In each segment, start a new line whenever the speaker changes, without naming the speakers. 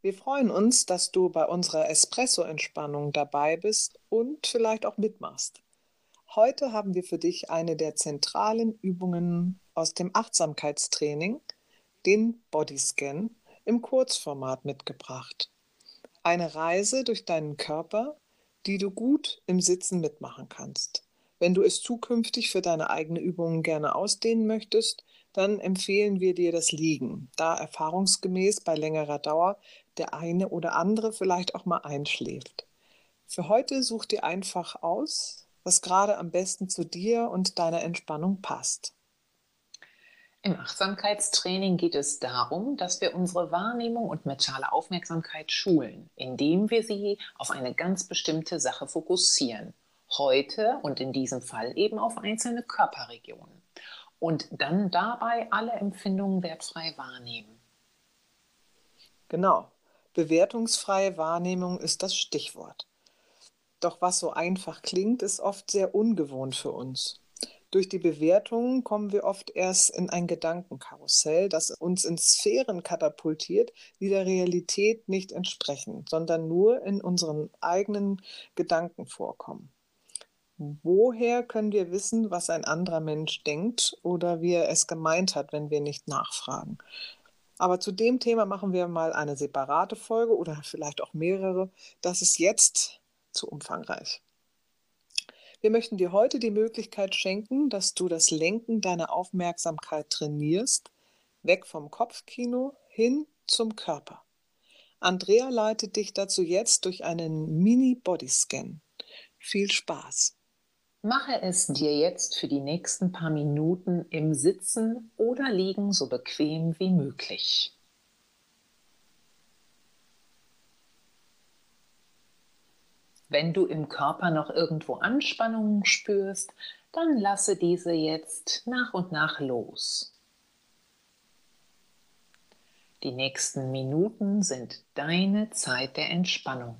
Wir freuen uns, dass du bei unserer Espresso-Entspannung dabei bist und vielleicht auch mitmachst. Heute haben wir für dich eine der zentralen Übungen aus dem Achtsamkeitstraining, den Bodyscan, im Kurzformat mitgebracht. Eine Reise durch deinen Körper, die du gut im Sitzen mitmachen kannst. Wenn du es zukünftig für deine eigene Übungen gerne ausdehnen möchtest, dann empfehlen wir dir das Liegen, da erfahrungsgemäß bei längerer Dauer der eine oder andere vielleicht auch mal einschläft. Für heute such dir einfach aus, was gerade am besten zu dir und deiner Entspannung passt.
Im Achtsamkeitstraining geht es darum, dass wir unsere Wahrnehmung und mentale Aufmerksamkeit schulen, indem wir sie auf eine ganz bestimmte Sache fokussieren. Heute und in diesem Fall eben auf einzelne Körperregionen. Und dann dabei alle Empfindungen wertfrei wahrnehmen.
Genau. Bewertungsfreie Wahrnehmung ist das Stichwort. Doch was so einfach klingt, ist oft sehr ungewohnt für uns. Durch die Bewertungen kommen wir oft erst in ein Gedankenkarussell, das uns in Sphären katapultiert, die der Realität nicht entsprechen, sondern nur in unseren eigenen Gedanken vorkommen. Woher können wir wissen, was ein anderer Mensch denkt oder wie er es gemeint hat, wenn wir nicht nachfragen? Aber zu dem Thema machen wir mal eine separate Folge oder vielleicht auch mehrere. Das ist jetzt zu umfangreich. Wir möchten dir heute die Möglichkeit schenken, dass du das Lenken deiner Aufmerksamkeit trainierst, weg vom Kopfkino hin zum Körper. Andrea leitet dich dazu jetzt durch einen Mini-Bodyscan. Viel Spaß!
Mache es dir jetzt für die nächsten paar Minuten im Sitzen oder Liegen so bequem wie möglich. Wenn du im Körper noch irgendwo Anspannungen spürst, dann lasse diese jetzt nach und nach los. Die nächsten Minuten sind deine Zeit der Entspannung.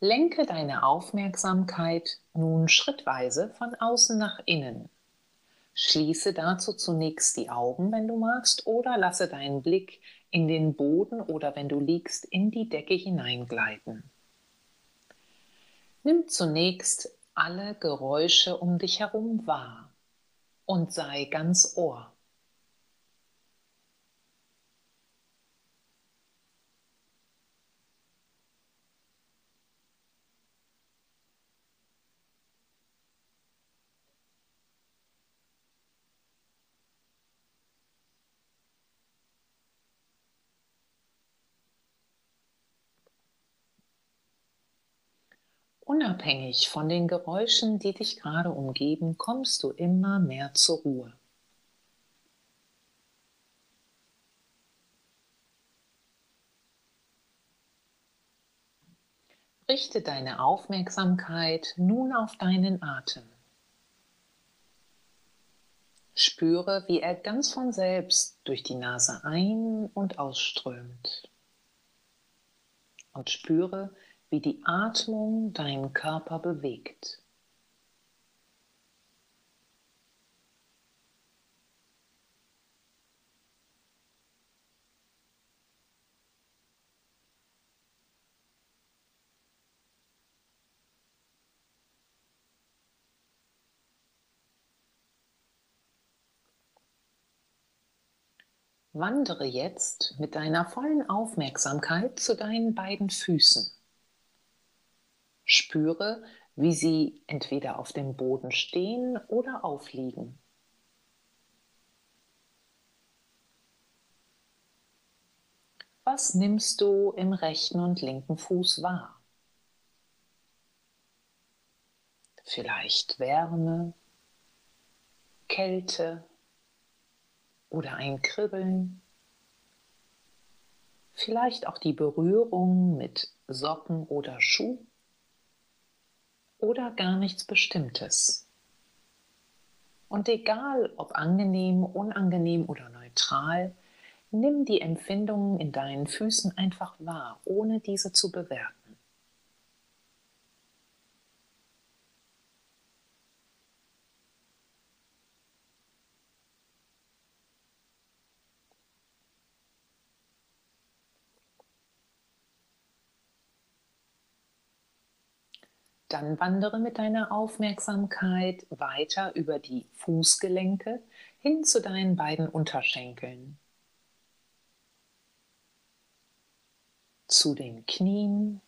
Lenke deine Aufmerksamkeit nun schrittweise von außen nach innen. Schließe dazu zunächst die Augen, wenn du magst, oder lasse deinen Blick in den Boden oder wenn du liegst, in die Decke hineingleiten. Nimm zunächst alle Geräusche um dich herum wahr und sei ganz Ohr. Unabhängig von den Geräuschen, die dich gerade umgeben, kommst du immer mehr zur Ruhe. Richte deine Aufmerksamkeit nun auf deinen Atem. Spüre, wie er ganz von selbst durch die Nase ein- und ausströmt. Und spüre, wie die Atmung deinen Körper bewegt. Wandere jetzt mit deiner vollen Aufmerksamkeit zu deinen beiden Füßen. Spüre, wie sie entweder auf dem Boden stehen oder aufliegen. Was nimmst du im rechten und linken Fuß wahr? Vielleicht Wärme, Kälte oder ein Kribbeln. Vielleicht auch die Berührung mit Socken oder Schuh oder gar nichts Bestimmtes. Und egal ob angenehm, unangenehm oder neutral, nimm die Empfindungen in deinen Füßen einfach wahr, ohne diese zu bewerten. Dann wandere mit deiner Aufmerksamkeit weiter über die Fußgelenke hin zu deinen beiden Unterschenkeln, zu den Knien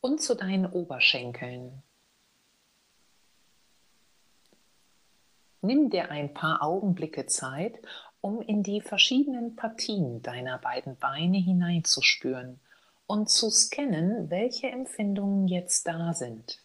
und zu deinen Oberschenkeln. Nimm dir ein paar Augenblicke Zeit, um in die verschiedenen Partien deiner beiden Beine hineinzuspüren und zu scannen, welche Empfindungen jetzt da sind.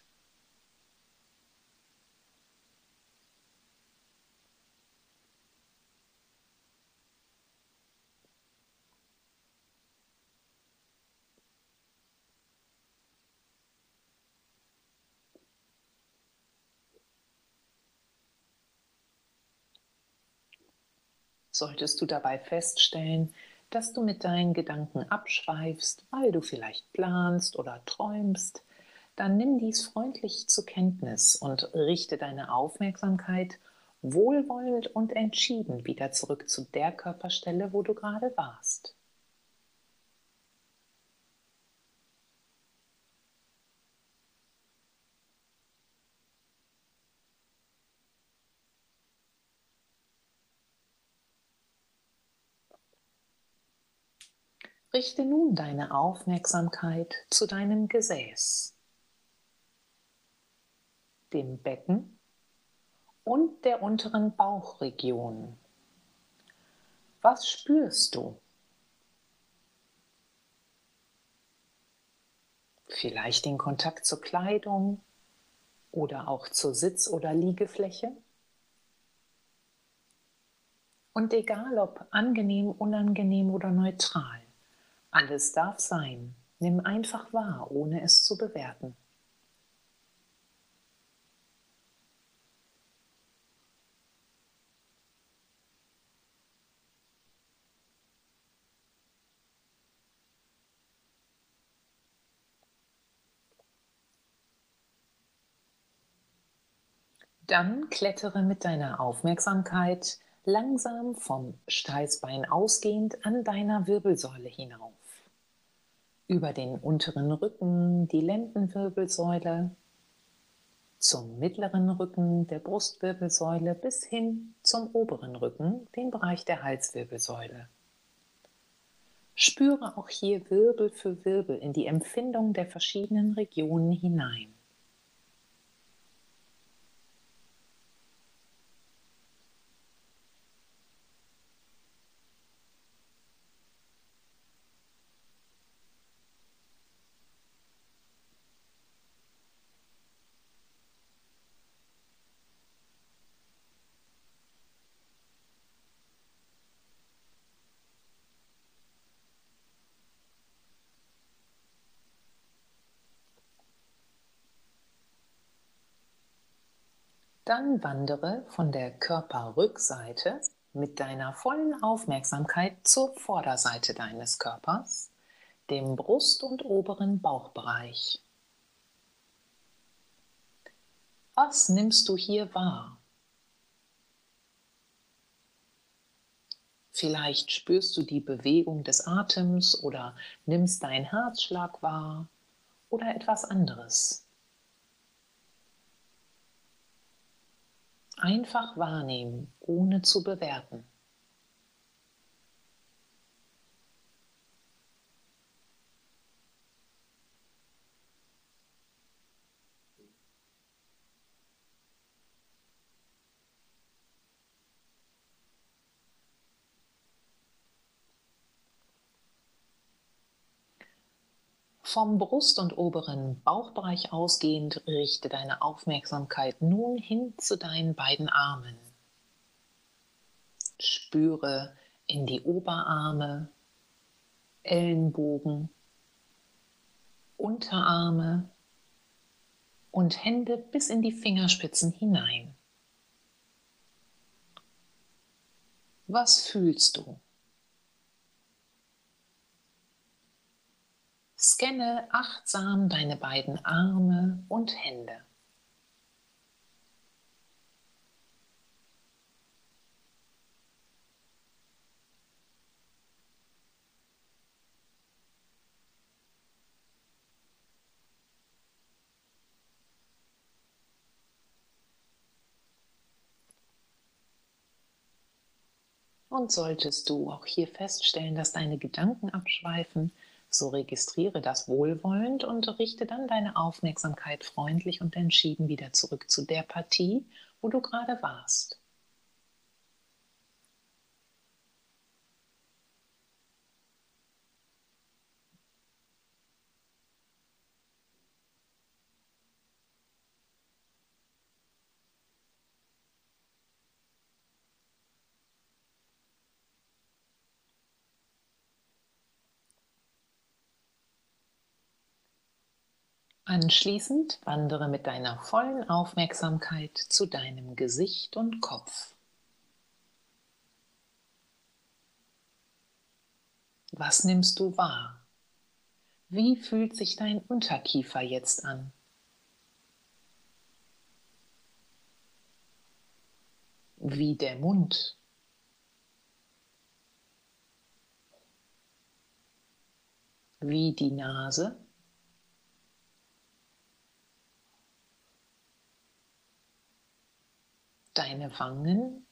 Solltest du dabei feststellen, dass du mit deinen Gedanken abschweifst, weil du vielleicht planst oder träumst, dann nimm dies freundlich zur Kenntnis und richte deine Aufmerksamkeit wohlwollend und entschieden wieder zurück zu der Körperstelle, wo du gerade warst. Richte nun deine Aufmerksamkeit zu deinem Gesäß, dem Becken und der unteren Bauchregion. Was spürst du? Vielleicht den Kontakt zur Kleidung oder auch zur Sitz- oder Liegefläche? Und egal ob angenehm, unangenehm oder neutral, alles darf sein. Nimm einfach wahr, ohne es zu bewerten. Dann klettere mit deiner Aufmerksamkeit langsam vom Steißbein ausgehend an deiner Wirbelsäule hinauf über den unteren Rücken, die Lendenwirbelsäule, zum mittleren Rücken der Brustwirbelsäule bis hin zum oberen Rücken, den Bereich der Halswirbelsäule. Spüre auch hier Wirbel für Wirbel in die Empfindung der verschiedenen Regionen hinein. Dann wandere von der Körperrückseite mit deiner vollen Aufmerksamkeit zur Vorderseite deines Körpers, dem Brust- und oberen Bauchbereich. Was nimmst du hier wahr? Vielleicht spürst du die Bewegung des Atems oder nimmst deinen Herzschlag wahr oder etwas anderes. Einfach wahrnehmen, ohne zu bewerten. Vom Brust- und oberen Bauchbereich ausgehend richte deine Aufmerksamkeit nun hin zu deinen beiden Armen. Spüre in die Oberarme, Ellenbogen, Unterarme und Hände bis in die Fingerspitzen hinein. Was fühlst du? Scanne achtsam deine beiden Arme und Hände. Und solltest du auch hier feststellen, dass deine Gedanken abschweifen, so registriere das wohlwollend und richte dann deine Aufmerksamkeit freundlich und entschieden wieder zurück zu der Partie, wo du gerade warst. Anschließend wandere mit deiner vollen Aufmerksamkeit zu deinem Gesicht und Kopf. Was nimmst du wahr? Wie fühlt sich dein Unterkiefer jetzt an? Wie der Mund? Wie die Nase? Deine Wangen.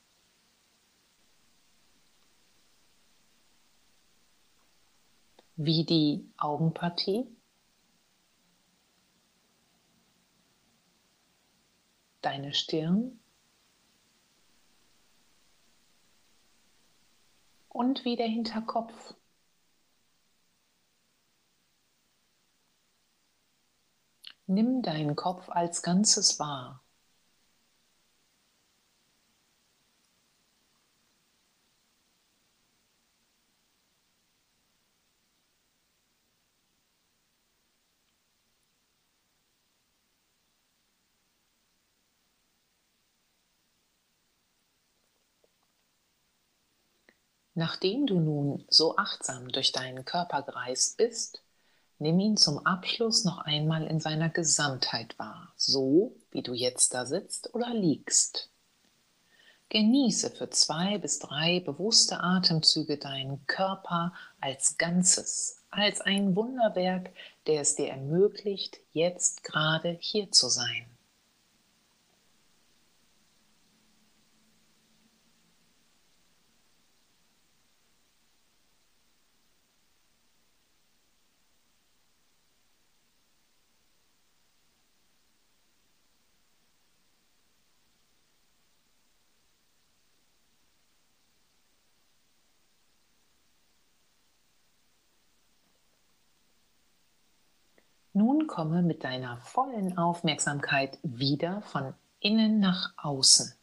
Wie die Augenpartie. Deine Stirn. Und wie der Hinterkopf. Nimm deinen Kopf als Ganzes wahr. Nachdem du nun so achtsam durch deinen Körper gereist bist, nimm ihn zum Abschluss noch einmal in seiner Gesamtheit wahr, so wie du jetzt da sitzt oder liegst. Genieße für zwei bis drei bewusste Atemzüge deinen Körper als Ganzes, als ein Wunderwerk, der es dir ermöglicht, jetzt gerade hier zu sein. Komme mit deiner vollen Aufmerksamkeit wieder von innen nach außen.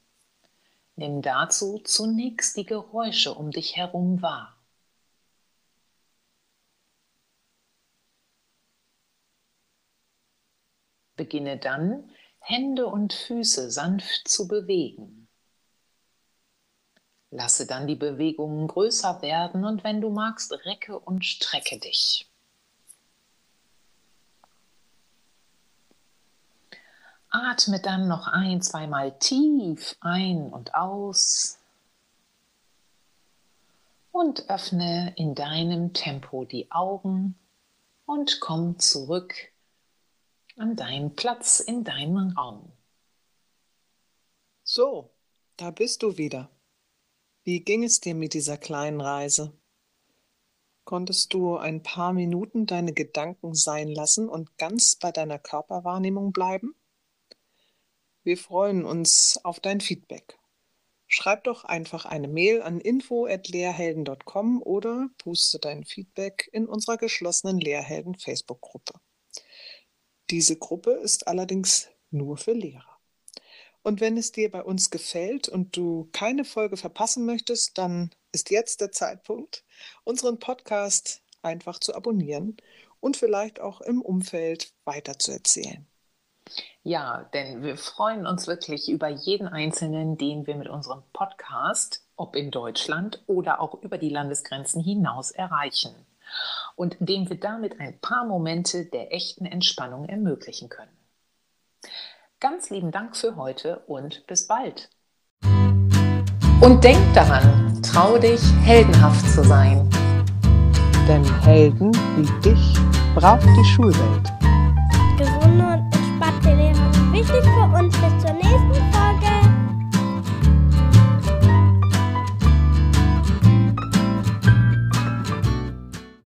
Nimm dazu zunächst die Geräusche um dich herum wahr. Beginne dann, Hände und Füße sanft zu bewegen. Lasse dann die Bewegungen größer werden und wenn du magst, recke und strecke dich. Atme dann noch ein, zweimal tief ein und aus. Und öffne in deinem Tempo die Augen und komm zurück an deinen Platz in deinem Raum.
So, da bist du wieder. Wie ging es dir mit dieser kleinen Reise? Konntest du ein paar Minuten deine Gedanken sein lassen und ganz bei deiner Körperwahrnehmung bleiben? Wir freuen uns auf dein Feedback. Schreib doch einfach eine Mail an info@lehrhelden.com oder poste dein Feedback in unserer geschlossenen Lehrhelden Facebook-Gruppe. Diese Gruppe ist allerdings nur für Lehrer. Und wenn es dir bei uns gefällt und du keine Folge verpassen möchtest, dann ist jetzt der Zeitpunkt, unseren Podcast einfach zu abonnieren und vielleicht auch im Umfeld weiterzuerzählen.
Ja, denn wir freuen uns wirklich über jeden Einzelnen, den wir mit unserem Podcast, ob in Deutschland oder auch über die Landesgrenzen hinaus erreichen und dem wir damit ein paar Momente der echten Entspannung ermöglichen können. Ganz lieben Dank für heute und bis bald. Und denk daran, trau dich, heldenhaft zu sein.
Denn Helden wie dich braucht die Schulwelt.